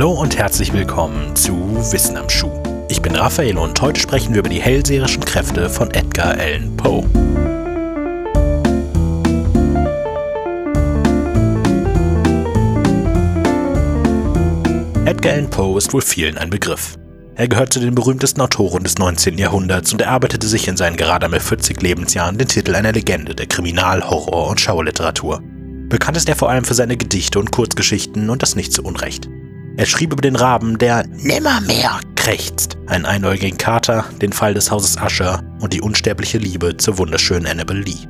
Hallo und herzlich willkommen zu Wissen am Schuh. Ich bin Raphael und heute sprechen wir über die hellseherischen Kräfte von Edgar Allan Poe. Edgar Allan Poe ist wohl vielen ein Begriff. Er gehört zu den berühmtesten Autoren des 19. Jahrhunderts und erarbeitete sich in seinen gerade einmal 40 Lebensjahren den Titel einer Legende der Kriminal-, Horror- und Schauerliteratur. Bekannt ist er vor allem für seine Gedichte und Kurzgeschichten und das nicht zu Unrecht. Er schrieb über den Raben, der nimmermehr krächzt, einen einäugigen Kater, den Fall des Hauses Usher und die unsterbliche Liebe zur wunderschönen Annabel Lee.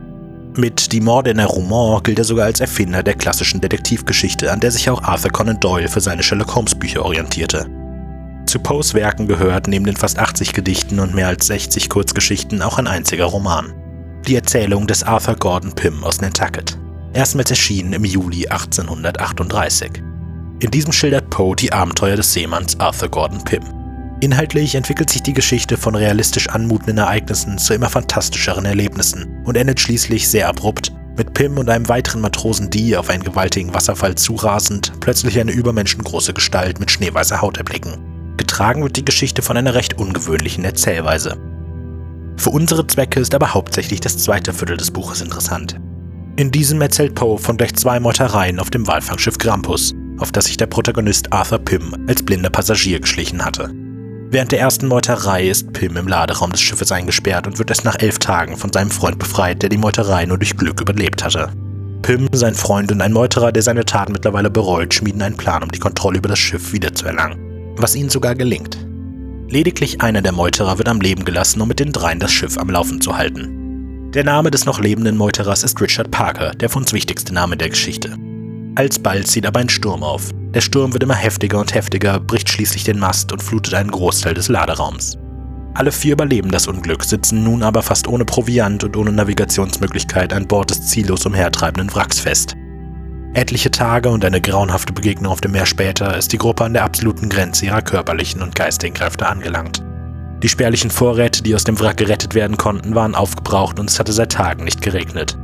Mit Die Morde in der Roman gilt er sogar als Erfinder der klassischen Detektivgeschichte, an der sich auch Arthur Conan Doyle für seine Sherlock Holmes Bücher orientierte. Zu Poes Werken gehört neben den fast 80 Gedichten und mehr als 60 Kurzgeschichten auch ein einziger Roman. Die Erzählung des Arthur Gordon Pym aus Nantucket. Erstmals erschienen im Juli 1838. In diesem schildert Poe die Abenteuer des Seemanns Arthur Gordon Pym. Inhaltlich entwickelt sich die Geschichte von realistisch anmutenden Ereignissen zu immer fantastischeren Erlebnissen und endet schließlich sehr abrupt, mit Pym und einem weiteren Matrosen die auf einen gewaltigen Wasserfall zurasend plötzlich eine übermenschengroße Gestalt mit schneeweißer Haut erblicken. Getragen wird die Geschichte von einer recht ungewöhnlichen Erzählweise. Für unsere Zwecke ist aber hauptsächlich das zweite Viertel des Buches interessant. In diesem erzählt Poe von gleich zwei Meutereien auf dem Walfangschiff Grampus, auf das sich der Protagonist Arthur Pym als blinder Passagier geschlichen hatte. Während der ersten Meuterei ist Pym im Laderaum des Schiffes eingesperrt und wird erst nach elf Tagen von seinem Freund befreit, der die Meuterei nur durch Glück überlebt hatte. Pym, sein Freund und ein Meuterer, der seine Taten mittlerweile bereut, schmieden einen Plan, um die Kontrolle über das Schiff wiederzuerlangen. Was ihnen sogar gelingt. Lediglich einer der Meuterer wird am Leben gelassen, um mit den dreien das Schiff am Laufen zu halten. Der Name des noch lebenden Meuterers ist Richard Parker, der für uns wichtigste Name der Geschichte. Alsbald zieht aber ein Sturm auf. Der Sturm wird immer heftiger und heftiger, bricht schließlich den Mast und flutet einen Großteil des Laderaums. Alle vier überleben das Unglück, sitzen nun aber fast ohne Proviant und ohne Navigationsmöglichkeit an Bord des ziellos umhertreibenden Wracks fest. Etliche Tage und eine grauenhafte Begegnung auf dem Meer später ist die Gruppe an der absoluten Grenze ihrer körperlichen und geistigen Kräfte angelangt. Die spärlichen Vorräte, die aus dem Wrack gerettet werden konnten, waren aufgebraucht und es hatte seit Tagen nicht geregnet.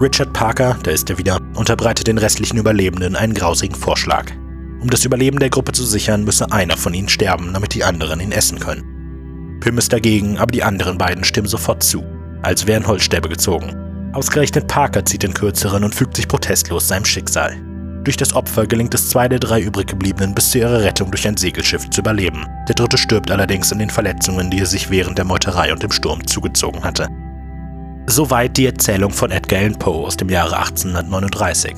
Richard Parker, da ist er wieder, unterbreitet den restlichen Überlebenden einen grausigen Vorschlag. Um das Überleben der Gruppe zu sichern, müsse einer von ihnen sterben, damit die anderen ihn essen können. Pym ist dagegen, aber die anderen beiden stimmen sofort zu, als wären Holzstäbe gezogen. Ausgerechnet Parker zieht den kürzeren und fügt sich protestlos seinem Schicksal. Durch das Opfer gelingt es zwei der drei übriggebliebenen bis zu ihrer Rettung durch ein Segelschiff zu überleben. Der dritte stirbt allerdings an den Verletzungen, die er sich während der Meuterei und dem Sturm zugezogen hatte. Soweit die Erzählung von Edgar Allan Poe aus dem Jahre 1839.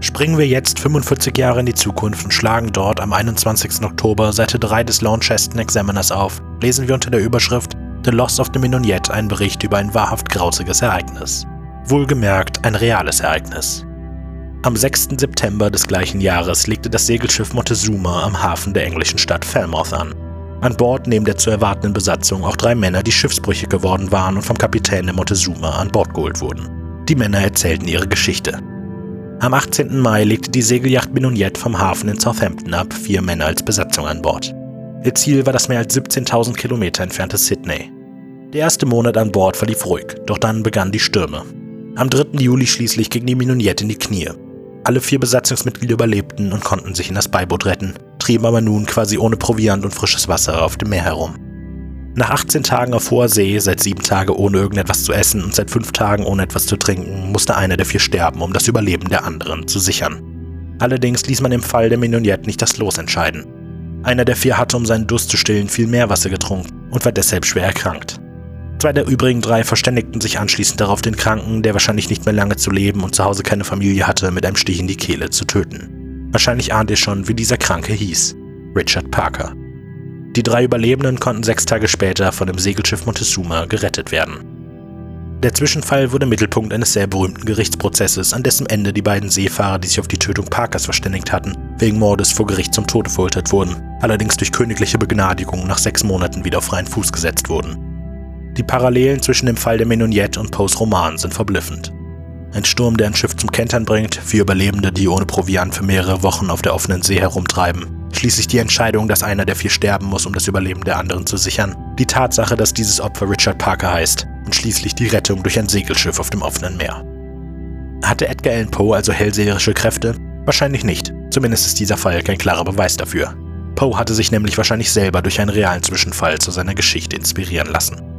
Springen wir jetzt 45 Jahre in die Zukunft und schlagen dort am 21. Oktober Seite 3 des Launceston Examiners auf, lesen wir unter der Überschrift The Loss of the Minoniette einen Bericht über ein wahrhaft grausiges Ereignis. Wohlgemerkt ein reales Ereignis. Am 6. September des gleichen Jahres legte das Segelschiff Montezuma am Hafen der englischen Stadt Falmouth an. An Bord neben der zu erwartenden Besatzung auch drei Männer, die schiffsbrüchig geworden waren und vom Kapitän der Montezuma an Bord geholt wurden. Die Männer erzählten ihre Geschichte. Am 18. Mai legte die Segelyacht Minoniette vom Hafen in Southampton ab, vier Männer als Besatzung an Bord. Ihr Ziel war das mehr als 17.000 Kilometer entfernte Sydney. Der erste Monat an Bord verlief ruhig, doch dann begannen die Stürme. Am 3. Juli schließlich ging die Minoniette in die Knie. Alle vier Besatzungsmitglieder überlebten und konnten sich in das Beiboot retten, trieben aber nun quasi ohne Proviant und frisches Wasser auf dem Meer herum. Nach 18 Tagen auf hoher See, seit sieben Tagen ohne irgendetwas zu essen und seit fünf Tagen ohne etwas zu trinken, musste einer der vier sterben, um das Überleben der anderen zu sichern. Allerdings ließ man im Fall der Minoniette nicht das Los entscheiden. Einer der vier hatte, um seinen Durst zu stillen, viel Meerwasser getrunken und war deshalb schwer erkrankt. Zwei der übrigen drei verständigten sich anschließend darauf, den Kranken, der wahrscheinlich nicht mehr lange zu leben und zu Hause keine Familie hatte, mit einem Stich in die Kehle zu töten. Wahrscheinlich ahnt ihr schon, wie dieser Kranke hieß. Richard Parker. Die drei Überlebenden konnten sechs Tage später von dem Segelschiff Montezuma gerettet werden. Der Zwischenfall wurde Mittelpunkt eines sehr berühmten Gerichtsprozesses, an dessen Ende die beiden Seefahrer, die sich auf die Tötung Parkers verständigt hatten, wegen Mordes vor Gericht zum Tode verurteilt wurden, allerdings durch königliche Begnadigung nach sechs Monaten wieder auf freien Fuß gesetzt wurden. Die Parallelen zwischen dem Fall der Menoniette und Poes Roman sind verblüffend. Ein Sturm, der ein Schiff zum Kentern bringt, vier Überlebende, die ohne Proviant für mehrere Wochen auf der offenen See herumtreiben. Schließlich die Entscheidung, dass einer der vier sterben muss, um das Überleben der anderen zu sichern. Die Tatsache, dass dieses Opfer Richard Parker heißt. Und schließlich die Rettung durch ein Segelschiff auf dem offenen Meer. Hatte Edgar Allan Poe also hellseherische Kräfte? Wahrscheinlich nicht. Zumindest ist dieser Fall kein klarer Beweis dafür. Poe hatte sich nämlich wahrscheinlich selber durch einen realen Zwischenfall zu seiner Geschichte inspirieren lassen.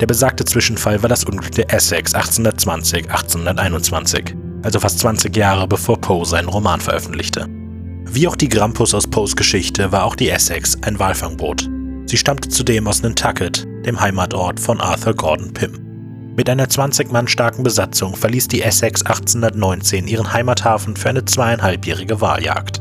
Der besagte Zwischenfall war das Unglück der Essex 1820-1821, also fast 20 Jahre bevor Poe seinen Roman veröffentlichte. Wie auch die Grampus aus Poes Geschichte war auch die Essex ein Walfangboot. Sie stammte zudem aus Nantucket, dem Heimatort von Arthur Gordon Pym. Mit einer 20 Mann starken Besatzung verließ die Essex 1819 ihren Heimathafen für eine zweieinhalbjährige Waljagd.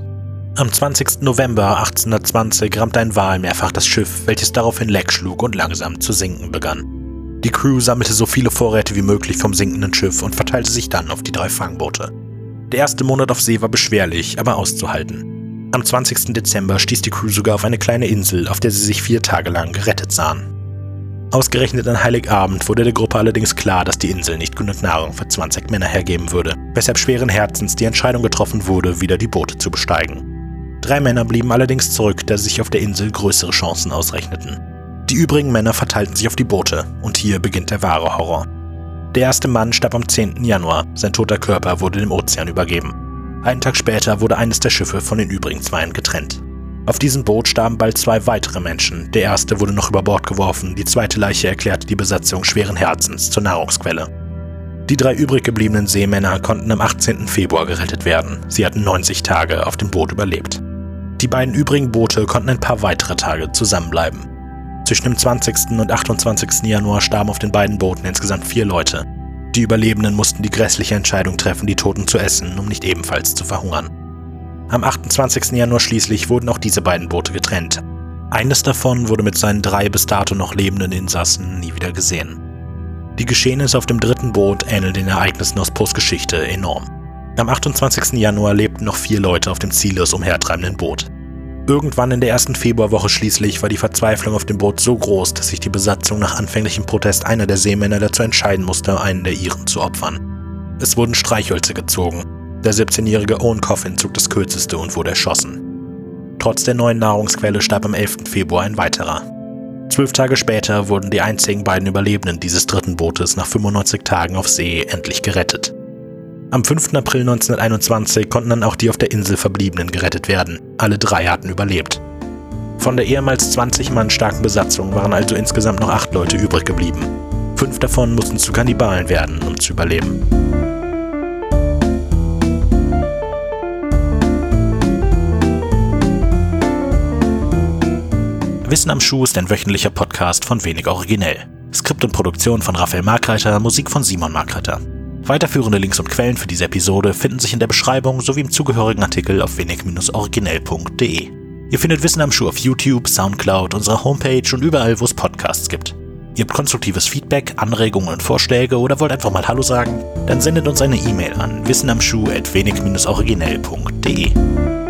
Am 20. November 1820 rammte ein Wal mehrfach das Schiff, welches daraufhin leck schlug und langsam zu sinken begann. Die Crew sammelte so viele Vorräte wie möglich vom sinkenden Schiff und verteilte sich dann auf die drei Fangboote. Der erste Monat auf See war beschwerlich, aber auszuhalten. Am 20. Dezember stieß die Crew sogar auf eine kleine Insel, auf der sie sich vier Tage lang gerettet sahen. Ausgerechnet an Heiligabend wurde der Gruppe allerdings klar, dass die Insel nicht genug Nahrung für 20 Männer hergeben würde, weshalb schweren Herzens die Entscheidung getroffen wurde, wieder die Boote zu besteigen. Drei Männer blieben allerdings zurück, da sie sich auf der Insel größere Chancen ausrechneten. Die übrigen Männer verteilten sich auf die Boote, und hier beginnt der wahre Horror. Der erste Mann starb am 10. Januar, sein toter Körper wurde dem Ozean übergeben. Einen Tag später wurde eines der Schiffe von den übrigen Zweien getrennt. Auf diesem Boot starben bald zwei weitere Menschen. Der erste wurde noch über Bord geworfen, die zweite Leiche erklärte die Besatzung schweren Herzens zur Nahrungsquelle. Die drei übrig gebliebenen Seemänner konnten am 18. Februar gerettet werden. Sie hatten 90 Tage auf dem Boot überlebt. Die beiden übrigen Boote konnten ein paar weitere Tage zusammenbleiben. Zwischen dem 20. und 28. Januar starben auf den beiden Booten insgesamt vier Leute. Die Überlebenden mussten die grässliche Entscheidung treffen, die Toten zu essen, um nicht ebenfalls zu verhungern. Am 28. Januar schließlich wurden auch diese beiden Boote getrennt. Eines davon wurde mit seinen drei bis dato noch lebenden Insassen nie wieder gesehen. Die Geschehnisse auf dem dritten Boot ähneln den Ereignissen aus Poes Geschichte enorm. Am 28. Januar lebten noch vier Leute auf dem ziellos umhertreibenden Boot. Irgendwann in der ersten Februarwoche schließlich war die Verzweiflung auf dem Boot so groß, dass sich die Besatzung nach anfänglichem Protest einer der Seemänner dazu entscheiden musste, einen der ihren zu opfern. Es wurden Streichhölzer gezogen, der 17-jährige Owen Coffin zog das kürzeste und wurde erschossen. Trotz der neuen Nahrungsquelle starb am 11. Februar ein weiterer. Zwölf Tage später wurden die einzigen beiden Überlebenden dieses dritten Bootes nach 95 Tagen auf See endlich gerettet. Am 5. April 1921 konnten dann auch die auf der Insel Verbliebenen gerettet werden. Alle drei hatten überlebt. Von der ehemals 20 Mann starken Besatzung waren also insgesamt noch acht Leute übrig geblieben. Fünf davon mussten zu Kannibalen werden, um zu überleben. Wissen am Schuh ist ein wöchentlicher Podcast von Wenig Originell. Skript und Produktion von Raphael Markreiter, Musik von Simon Markreiter. Weiterführende Links und Quellen für diese Episode finden sich in der Beschreibung sowie im zugehörigen Artikel auf wenig-originell.de. Ihr findet Wissen am Schuh auf YouTube, Soundcloud, unserer Homepage und überall, wo es Podcasts gibt. Ihr habt konstruktives Feedback, Anregungen und Vorschläge oder wollt einfach mal Hallo sagen? Dann sendet uns eine E-Mail an wissenamschuh.wenig-originell.de.